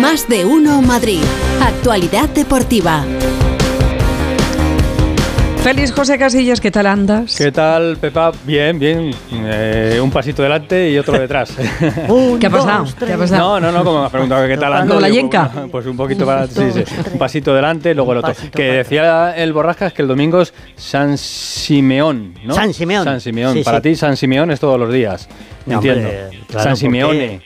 Más de uno Madrid. Actualidad deportiva. Feliz José Casillas, ¿qué tal andas? ¿Qué tal, Pepa? Bien, bien. Eh, un pasito delante y otro detrás. ¿Qué ha pasado? ¿Qué ha pasado? No, no, no, como me has preguntado qué tal ando. ¿Con la yenca? Pues un poquito para sí, sí. Un pasito delante, luego el otro. Que decía el Borrascas que el domingo es San Simeón, ¿no? San Simeón. San Simeón. Sí, para sí. ti, San Simeón es todos los días. No, Entiendo. hombre, claro, San ¿por Simeone.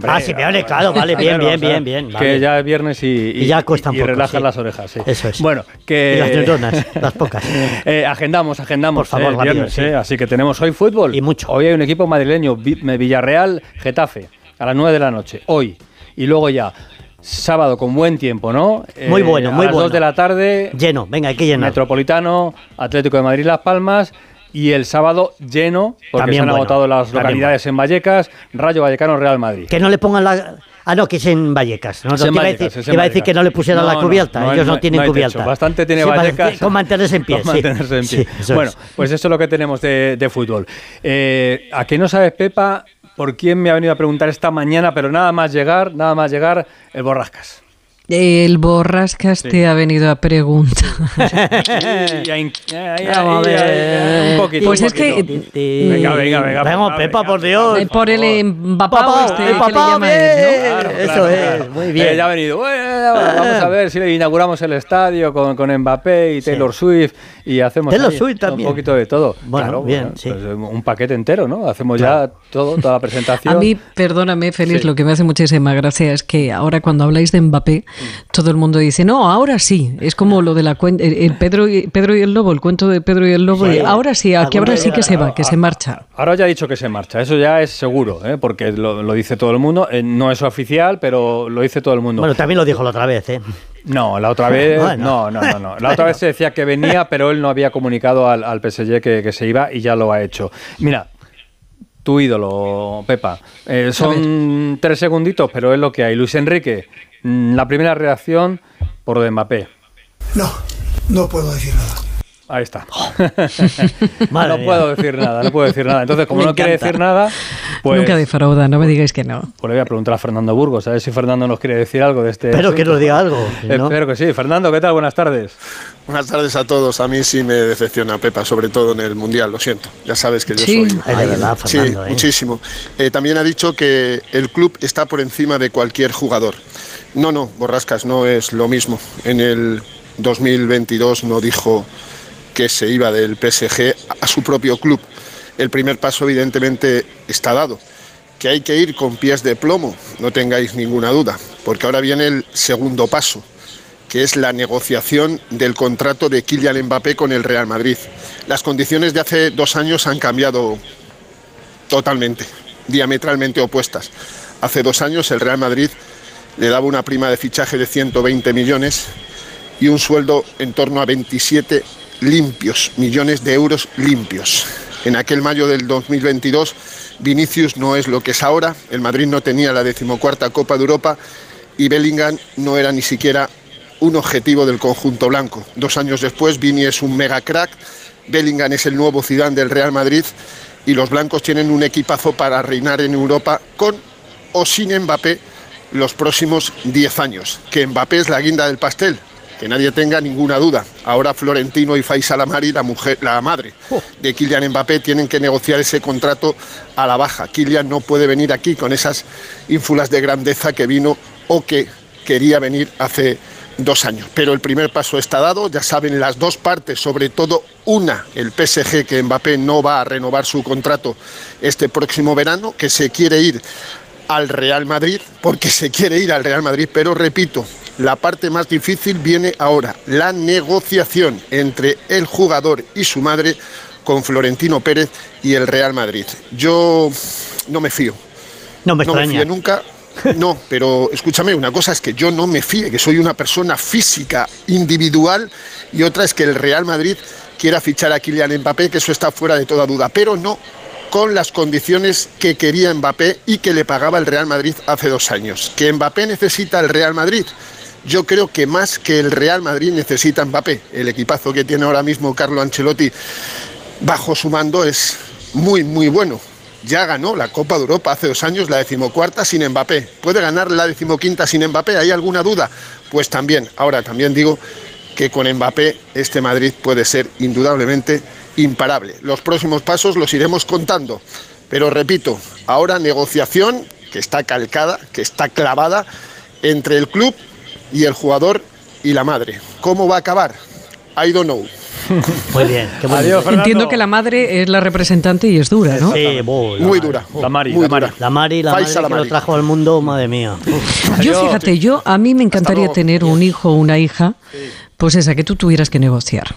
Hombre, Ah, Simeone, claro, vale, bien, bien, bien, bien, Que vale. ya es viernes y, Y ya cuesta un y sí. las orejas, sí. Eso es. Bueno, que... Y las neuronas, las pocas. Eh, agendamos, agendamos. Por favor, eh, rápido, viernes, sí. eh, así que tenemos hoy fútbol. Y mucho. Hoy hay un equipo madrileño, Vi- Villarreal, Getafe, a las 9 de la noche. Hoy. Y luego ya, sábado con buen tiempo, ¿no? Muy bueno, muy a las bueno. 2 de la tarde, Lleno, venga, hay que llenar. Metropolitano, Atlético de Madrid Las Palmas. Y el sábado lleno, porque También se han bueno, agotado las localidades en Vallecas, Rayo Vallecano, Real Madrid. Que no le pongan la... Ah, no, que es en Vallecas. No, Es en iba, a decir, iba a que no le pusieran No, la no, cubierta. no Ellos no, no tienen no cubierta. techo. Bastante tiene Sí, Vallecas. Con mantenerse en pie, Con sí. mantenerse en pie. Sí, bueno, es. pues eso es lo que tenemos de, de fútbol. Eh, ¿A qué no sabes, Pepa, por quién me ha venido a preguntar esta mañana, pero nada más llegar, nada más llegar, el Borrascas? El Borrascas te ha venido a preguntar. Ahí- Vamos a ver. un poquito. Pues un es que-. Venga, venga, venga. Vamos, Pepa, por Dios. Eh, por el empapado Papá, este eh, que le papá, llama él, ¿no? Claro, Eso claro, es, claro. muy bien. Eh, ya ha venido. Bueno, vamos a ver si le inauguramos el estadio con, con Mbappé y Taylor Swift y hacemos Taylor ahí Swift también. un poquito de todo. Bueno, Claro, bien, sí. pues, un paquete entero, ¿no? Hacemos ya todo, toda la presentación. A mí, perdóname, Félix, Sí. lo que me hace muchísima gracia es que ahora cuando habláis de Mbappé, todo el mundo dice, no, ahora sí. Es como lo de la cuenta, el, Pedro, y, Pedro y el Lobo, el cuento de Pedro y el Lobo. Sí. y ahora sí, aquí ahora sí que se va, que se marcha. Ahora ya ha dicho que se marcha, eso ya es seguro, ¿eh? porque lo, lo dice todo el mundo. Eh, no es oficial, pero lo dice todo el mundo. Bueno, también lo dijo la otra vez, ¿eh? No, la otra vez Bueno. no, no, no, no. La otra vez se decía que venía, pero él no había comunicado al, al PSG que, que se iba y ya lo ha hecho. Mira, tu ídolo, Pepa. eh, son tres segunditos, pero es lo que hay. Luis Enrique, la primera reacción por Mbappé. No, no puedo decir nada. Ahí está. Madre no puedo decir nada, no puedo decir nada. Entonces, como Me no quiere decir nada, pues, Nunca defrauda, no me digáis que no. pues le voy a preguntar a Fernando Burgos, a ver si Fernando nos quiere decir algo de este. Espero que nos diga algo. ¿no? Espero que sí. Fernando, ¿qué tal? Buenas tardes. Buenas tardes a todos. A mí sí me decepciona Pepa, sobre todo en el Mundial, lo siento. Ya sabes que yo Sí. soy... Ay, verdad, Sí, Fernando, ¿eh? muchísimo. Eh, también ha dicho que el club está por encima de cualquier jugador. No, no, Borrascas, no es lo mismo. En el 2022 no dijo que se iba del PSG a su propio club. El primer paso evidentemente está dado. Que hay que ir con pies de plomo, no tengáis ninguna duda, porque ahora viene el segundo paso que es la negociación del contrato de Kylian Mbappé con el Real Madrid. Las condiciones de hace dos años han cambiado totalmente, diametralmente opuestas. Hace dos años el Real Madrid le daba una prima de fichaje de 120 millones y un sueldo en torno a 27 limpios, millones de euros limpios. En aquel mayo del 2022, Vinicius no es lo que es ahora, el Madrid no tenía la decimocuarta Copa de Europa y Bellingham no era ni siquiera un objetivo del conjunto blanco. Dos años después, Vini es un mega crack, Bellingham es el nuevo Zidane del Real Madrid y los blancos tienen un equipazo para reinar en Europa con o sin Mbappé los próximos 10 años. Que Mbappé es la guinda del pastel, que nadie tenga ninguna duda. Ahora Florentino y Faisal Amari, la mujer, la madre de Kylian Mbappé, tienen que negociar ese contrato a la baja. Kylian no puede venir aquí con esas ínfulas de grandeza que vino o que quería venir hace dos años. Pero el primer paso está dado, ya saben las dos partes, sobre todo una, el PSG, que Mbappé no va a renovar su contrato este próximo verano, que se quiere ir al Real Madrid, porque se quiere ir al Real Madrid, pero repito, la parte más difícil viene ahora, la negociación entre el jugador y su madre con Florentino Pérez y el Real Madrid. Yo no me fío, No me no me fíe nunca. No, pero escúchame, una cosa es que yo no me fíe, que soy una persona física, individual, y otra es que el Real Madrid quiera fichar a Kylian Mbappé, que eso está fuera de toda duda, pero no con las condiciones que quería Mbappé y que le pagaba el Real Madrid hace dos años. Que Mbappé necesita el Real Madrid. Yo creo que más que el Real Madrid necesita Mbappé. El equipazo que tiene ahora mismo Carlo Ancelotti bajo su mando es muy, muy bueno. ya ganó la Copa de Europa hace dos años, la decimocuarta sin Mbappé. ¿Puede ganar la decimoquinta sin Mbappé? ¿Hay alguna duda? Pues también. Ahora también digo que con Mbappé este Madrid puede ser indudablemente imparable. Los próximos pasos los iremos contando. Pero repito, ahora negociación que está calcada, que está clavada entre el club y el jugador y la madre. ¿Cómo va a acabar? I don't know. Muy bien. qué. Adiós, Fernando. Entiendo que la madre es la representante y es dura, ¿no? Sí, bo, la Muy dura. La Mari, Muy la Mari. dura. La Mari, la Faisa madre que la lo Mari. trajo al mundo, madre mía. Uf. Yo fíjate, yo a mí me encantaría tener un hijo o una hija, pues esa que tú tuvieras que negociar.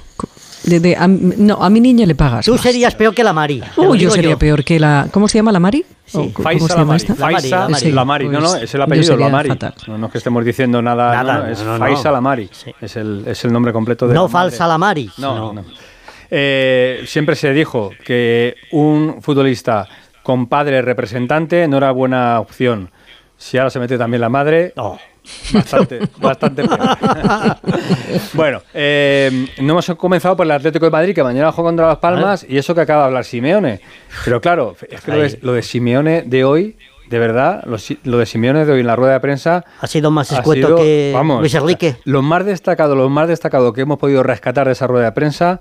De- de- a, no, a mi niña le pagas. Tú más. serías peor que la Mari. Uy, yo sería peor que la. ¿Cómo se llama la Mari? Sí. ¿O ¿Cómo Faisa se llama Lamari. esta? La Mari, Faisa la Mari. Lamari. No, no, Pues es el apellido, Lamari. fatal. No, no es que estemos diciendo nada. Nada, no, no, es no, Faisa no. Lamari. Sí. Es, el, es el nombre completo de No la falsa la Mari. No, no. Eh, siempre se dijo que un futbolista con padre representante no era buena opción. Si ahora se mete también la madre, No. bastante, bastante peor. bueno, eh, no hemos comenzado por el Atlético de Madrid, que mañana juega contra Las Palmas, y eso que acaba de hablar Simeone. Pero claro, es que lo de, Ahí. lo de Simeone de hoy, de verdad, lo, lo de Simeone de hoy en la rueda de prensa... Ha sido más escueto sido, que vamos, Luis Enrique. lo más destacado, lo más destacado que hemos podido rescatar de esa rueda de prensa,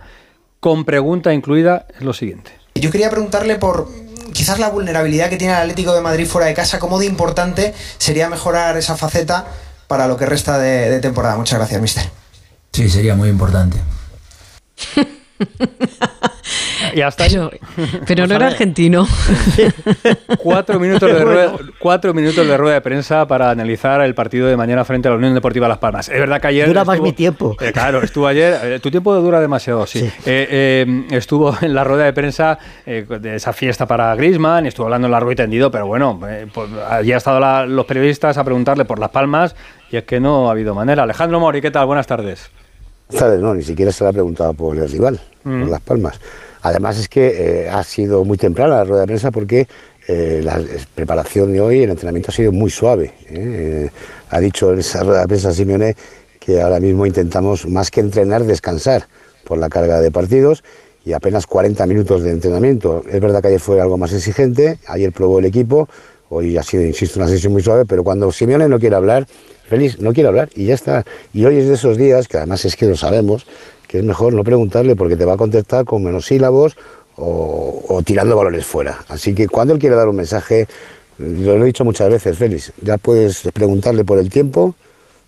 con pregunta incluida, es lo siguiente. Yo quería preguntarle por quizás la vulnerabilidad que tiene el Atlético de Madrid fuera de casa, cómo de importante sería mejorar esa faceta para lo que resta de, de temporada. Muchas gracias, mister. Sí, sería muy importante. Y hasta ahí, Pero, pero no era argentino. cuatro minutos, de rueda, cuatro minutos de rueda de prensa para analizar el partido de mañana frente a la Unión Deportiva Las Palmas. Es verdad que ayer... Dura más mi tiempo. Eh, claro, estuvo ayer... eh, tu tiempo dura demasiado, sí. Sí. Eh, eh, estuvo en la rueda de prensa eh, de esa fiesta para Griezmann, estuvo hablando en largo y tendido, pero bueno, eh, pues, allí han estado la- los periodistas a preguntarle por Las Palmas y es que no ha habido manera. Alejandro Mori, ¿qué tal? Buenas tardes. ¿Sabes? No, ni siquiera se le ha preguntado por el rival, Mm. por Las Palmas. Además es que eh, ha sido muy temprana la rueda de prensa porque eh, la es- preparación de hoy, el entrenamiento ha sido muy suave. ¿eh? Eh, ha dicho en esa rueda de prensa Simeone que ahora mismo intentamos más que entrenar, descansar por la carga de partidos y apenas 40 minutos de entrenamiento. Es verdad que ayer fue algo más exigente, ayer probó el equipo, hoy ha sido, insisto, una sesión muy suave, pero cuando Simeone no quiere hablar, Félix no quiere hablar y ya está. Y hoy es de esos días, que además es que lo sabemos, que es mejor no preguntarle porque te va a contestar con menos sílabos o, o tirando valores fuera. Así que cuando él quiere dar un mensaje, lo he dicho muchas veces, Félix, ya puedes preguntarle por el tiempo,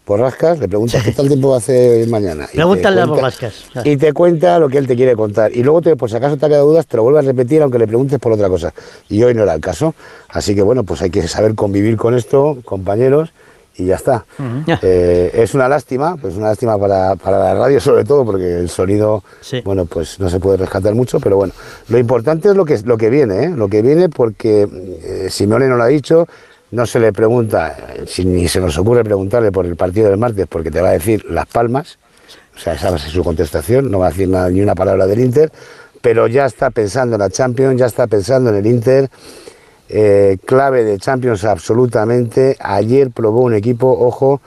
por rascas, le preguntas qué tal tiempo va a hacer mañana. Pregúntale a Borrascas. y te cuenta lo que él te quiere contar. Y luego, te, por si acaso te ha quedado dudas, te lo vuelve a repetir aunque le preguntes por otra cosa. Y hoy no era el caso. Así que bueno, pues hay que saber convivir con esto, compañeros, y ya está. Eh, es una lástima, pues una lástima para, para la radio sobre todo, porque el sonido, Sí. bueno, pues no se puede rescatar mucho, pero bueno, lo importante es lo que, lo que viene, ¿eh? lo que viene porque eh, Simeone no lo ha dicho, no se le pregunta, si ni se nos ocurre preguntarle por el partido del martes, porque te va a decir Las Palmas, o sea, esa va a ser su contestación, no va a decir nada, ni una palabra del Inter, pero ya está pensando en la Champions, ya está pensando en el Inter, eh, clave de Champions absolutamente. Ayer probó un equipo, ojo,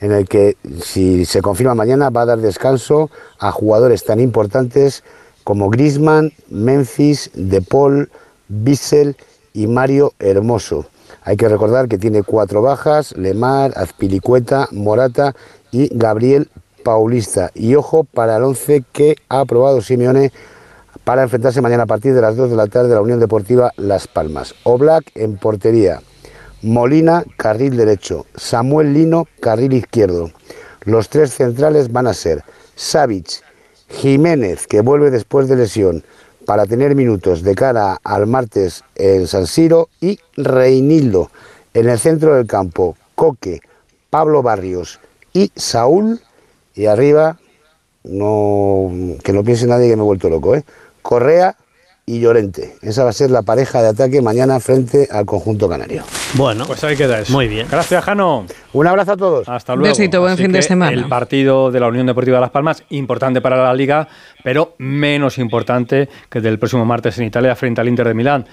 en el que si se confirma mañana va a dar descanso a jugadores tan importantes como Griezmann, Memphis, De Paul, Bissell y Mario Hermoso. Hay que recordar que tiene cuatro bajas, Lemar, Azpilicueta, Morata y Gabriel Paulista. Y ojo para el once que ha aprobado Simeone para enfrentarse mañana a partir de las 2 de la tarde a la Unión Deportiva Las Palmas. Oblak en portería, Molina carril derecho, Samuel Lino carril izquierdo. Los tres centrales van a ser Savic, Jiménez, que vuelve después de lesión para tener minutos de cara al martes en San Siro, y Reinildo. En el centro del campo, Coque, Pablo Barrios y Saúl. Y arriba, no, que no piense nadie que me he vuelto loco, ¿eh? Correa y Llorente. Esa va a ser la pareja de ataque mañana frente al conjunto canario. Bueno, Pues ahí queda eso. Muy bien. Gracias, Jano. Un abrazo a todos. Hasta luego. Besito, buen Así fin de semana. El partido de la Unión Deportiva Las Palmas, importante para la Liga, pero menos importante que el del próximo martes en Italia frente al Inter de Milán.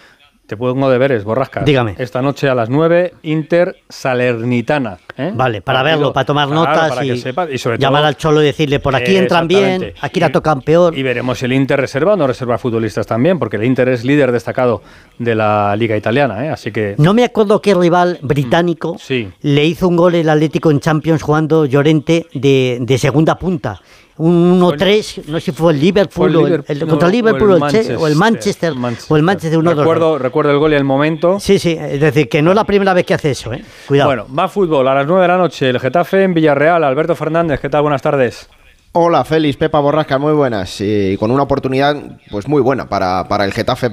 Te pongo deberes, borrascas. Dígame. Esta noche a las 9, Inter Salernitana. ¿eh? Vale, para Partido- verlo, para tomar Claro, notas para que y, sepa, y sobre llamar todo- al Cholo y decirle, por aquí entran bien, aquí la tocan peor. Y veremos si el Inter reserva o no reserva futbolistas también, porque el Inter es líder destacado de la Liga Italiana, ¿eh? así que No me acuerdo qué rival británico Sí. le hizo un gol el Atlético en Champions jugando Llorente de, de segunda punta. Un 1-3, no sé si fue el Liverpool, Fue el contra el Liverpool o el, Che- Manchester, o el Manchester, o el Manchester 1-2. recuerdo, recuerdo el gol y el momento. Sí, sí, es decir, que no es la primera vez que hace eso, ¿eh? Cuidado. Bueno, más fútbol a las 9 de la noche. El Getafe en Villarreal. Alberto Fernández, ¿qué tal? Buenas tardes. Hola Félix, Pepa Borrasca, muy buenas. Y con una oportunidad pues muy buena para, para el Getafe,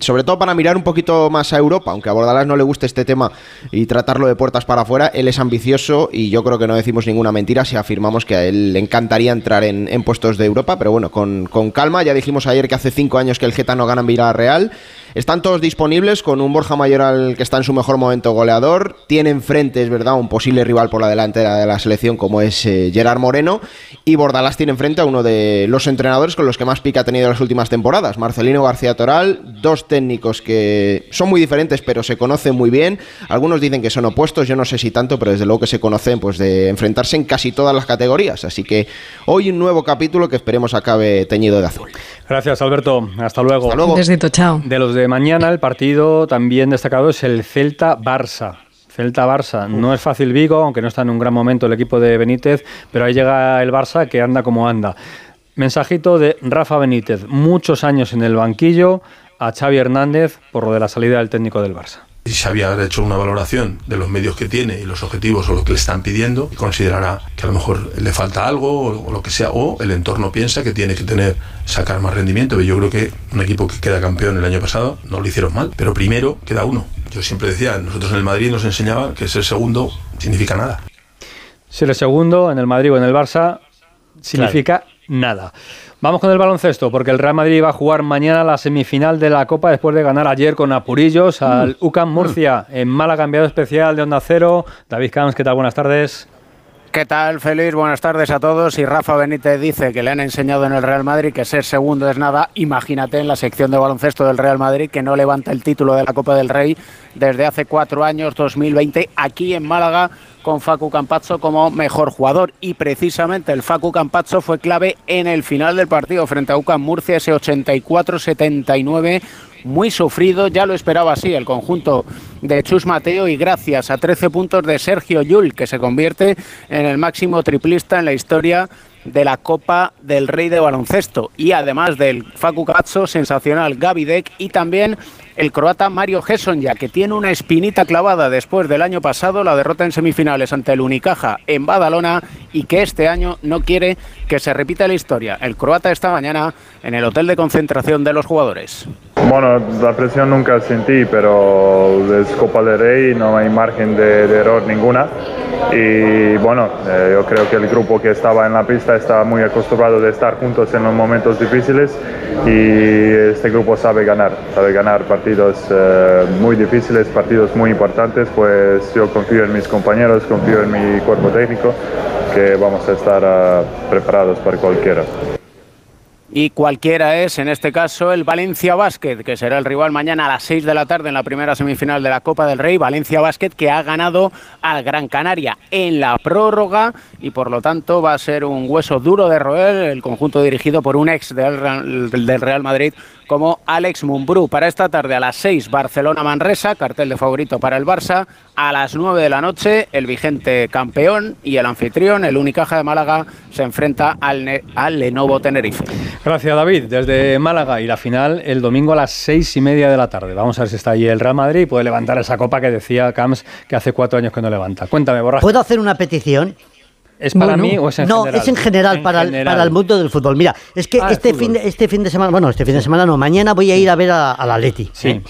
sobre todo para mirar un poquito más a Europa, aunque a Bordalás no le guste este tema y tratarlo de puertas para afuera, él es ambicioso y yo creo que no decimos ninguna mentira si afirmamos que a él le encantaría entrar en, en puestos de Europa, pero bueno, con, con calma, ya dijimos ayer que hace cinco años que el Geta no gana en Villarreal. Están todos disponibles con un Borja Mayoral que está en su mejor momento goleador. Tiene enfrente, es verdad, un posible rival por la delantera de la selección como es eh, Gerard Moreno. Y Bordalás tiene enfrente a uno de los entrenadores con los que más pica ha tenido en las últimas temporadas, Marcelino García Toral. Dos técnicos que son muy diferentes pero se conocen muy bien. Algunos dicen que son opuestos, yo no sé si tanto, pero desde luego que se conocen pues de enfrentarse en casi todas las categorías. Así que hoy un nuevo capítulo que esperemos acabe teñido de azul. Gracias, Alberto. Hasta luego. Hasta luego. Un besito, chao. De los de mañana, el partido también destacado es el Celta-Barça. Celta-Barça. No es fácil Vigo, aunque no está en un gran momento el equipo de Benítez, pero ahí llega el Barça que anda como anda. Mensajito de Rafa Benítez. Muchos años en el banquillo a Xavi Hernández por lo de la salida del técnico del Barça. Si Xavi habrá hecho una valoración de los medios que tiene y los objetivos o lo que le están pidiendo y considerará que a lo mejor le falta algo o lo que sea, o el entorno piensa que tiene que tener, sacar más rendimiento. Yo creo que un equipo que queda campeón el año pasado no lo hicieron mal, pero primero queda uno. Yo siempre decía, nosotros en el Madrid nos enseñaba que ser segundo significa nada. Ser el segundo en el Madrid o en el Barça significa nada. Vamos con el baloncesto, porque el Real Madrid va a jugar mañana la semifinal de la Copa después de ganar ayer con apurillos al UCAM Murcia en Málaga, enviado especial de Onda Cero. David Camps, ¿qué tal? Buenas tardes. ¿Qué tal, Feliz? Buenas tardes a todos. Y Rafa Benítez dice que le han enseñado en el Real Madrid que ser segundo es nada. Imagínate en la sección de baloncesto del Real Madrid que no levanta el título de la Copa del Rey desde hace cuatro años, 2020, aquí en Málaga con Facu Campazzo como mejor jugador. Y precisamente el Facu Campazzo fue clave en el final del partido frente a UCAM Murcia, ese 84-79 muy sufrido, ya lo esperaba así el conjunto de Chus Mateo y gracias a 13 puntos de Sergio Yul, que se convierte en el máximo triplista en la historia de la Copa del Rey de Baloncesto. Y además del Facu Cazzo, sensacional Gaby Deck y también el croata Mario Gesonja, que tiene una espinita clavada después del año pasado, la derrota en semifinales ante el Unicaja en Badalona y que este año no quiere que se repita la historia. El croata esta mañana en el hotel de concentración de los jugadores. Bueno, la presión nunca sentí, pero es Copa del Rey, no hay margen de, de error ninguna. Y bueno, eh, yo creo que el grupo que estaba en la pista está muy acostumbrado de estar juntos en los momentos difíciles y este grupo sabe ganar, sabe ganar partidos eh, muy difíciles, partidos muy importantes, pues yo confío en mis compañeros, confío en mi cuerpo técnico, que vamos a estar uh, preparados para cualquiera. Y cualquiera es, en este caso, el Valencia Basket, que será el rival mañana a las 6 de la tarde en la primera semifinal de la Copa del Rey. Valencia Basket que ha ganado al Gran Canaria en la prórroga y por lo tanto va a ser un hueso duro de roer el conjunto dirigido por un ex del, Real Madrid como Alex Mumbrú. Para esta tarde a las 6 Barcelona-Manresa, cartel de favorito para el Barça. A las 9 de la noche el vigente campeón y el anfitrión, el Unicaja de Málaga, se enfrenta al, al Lenovo Tenerife. Gracias David, desde Málaga y la final el domingo a las seis y media de la tarde. Vamos a ver si está allí el Real Madrid y puede levantar esa copa que decía Camps que hace cuatro años que no levanta. Cuéntame, Borja. ¿Puedo hacer una petición? ¿Es para bueno, mí o es en no, general? es en general, en para, general. El, para el mundo del fútbol. Mira, es que Ah, este, fin de, este fin de semana, bueno, este fin de semana no, mañana voy a ir a ver a, a la Leti. Sí. ¿eh?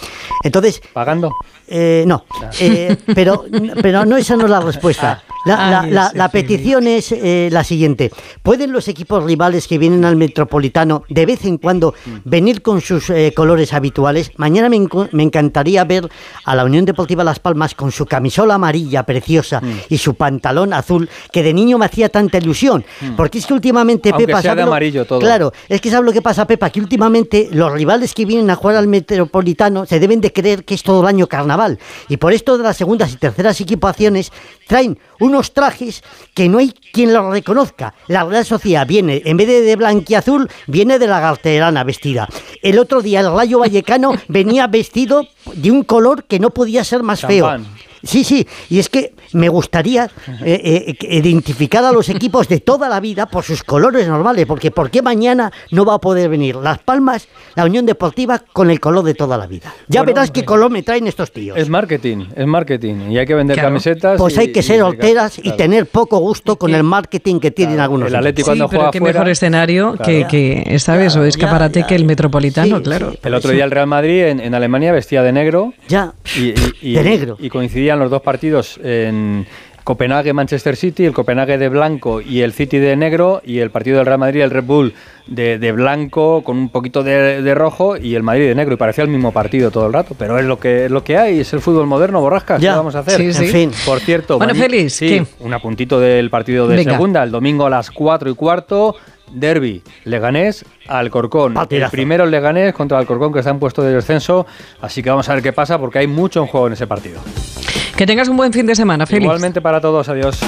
Entonces. ¿Pagando? Eh, no, eh, pero, pero no, esa no es la respuesta. La, la- petición es eh, la siguiente. ¿Pueden los equipos rivales que vienen al Metropolitano de vez en cuando venir con sus eh, colores habituales? Mañana me, me encantaría ver a la Unión Deportiva Las Palmas con su camisola amarilla preciosa y su pantalón azul, que de niño me hacía tanta ilusión. Porque es que últimamente, Aunque Pepa... sea de ¿sabe lo- amarillo todo. Claro, es que ¿sabes lo que pasa, Pepa? Que últimamente los rivales que vienen a jugar al Metropolitano se deben de creer que es todo el año carnaval. Y por esto de las segundas y terceras equipaciones traen unos trajes que no hay quien los reconozca. La Real Sociedad viene, en vez de de blanquiazul, viene de la garterana vestida. El otro día el Rayo Vallecano venía vestido de un color que no podía ser más feo. Sí, sí, y es que me gustaría eh, eh, identificar a los equipos de toda la vida por sus colores normales, porque ¿por qué mañana no va a poder venir Las Palmas, la Unión Deportiva, con el color de toda la vida? Ya Bueno, verás qué color me traen estos tíos. Es marketing, es marketing. Y hay que vender Claro. camisetas. Pues y- hay que y- ser y- horteras y claro. tener poco gusto con el marketing que tienen algunos. El cuando sí, pero juega qué fuera- mejor escenario que, que, ¿sabes? O escaparate que el Metropolitano, Sí, claro. sí. El otro día el Real Madrid en, en Alemania vestía de negro. Ya, Y, y- y- de negro. Y coincidían los dos partidos en Copenhague, Manchester City, el Copenhague de blanco y el City de negro, y el partido del Real Madrid, el Red Bull de, de blanco con un poquito de, de rojo y el Madrid de negro. Y parecía el mismo partido todo el rato, pero es lo que, es lo que hay, es el fútbol moderno, borrascas. ¿Qué Ya. vamos a hacer? Sí, sí. En fin. Por cierto, Bueno, Félix, sí, un apuntito del partido de Venga. segunda, el domingo a las 4 y cuarto. Derby, Leganés, Alcorcón. El Partidazo. primero el Leganés contra el Alcorcón que está en puesto de descenso. Así que vamos a ver qué pasa porque hay mucho en juego en ese partido. Que tengas un buen fin de semana, Félix. Igualmente para todos, adiós.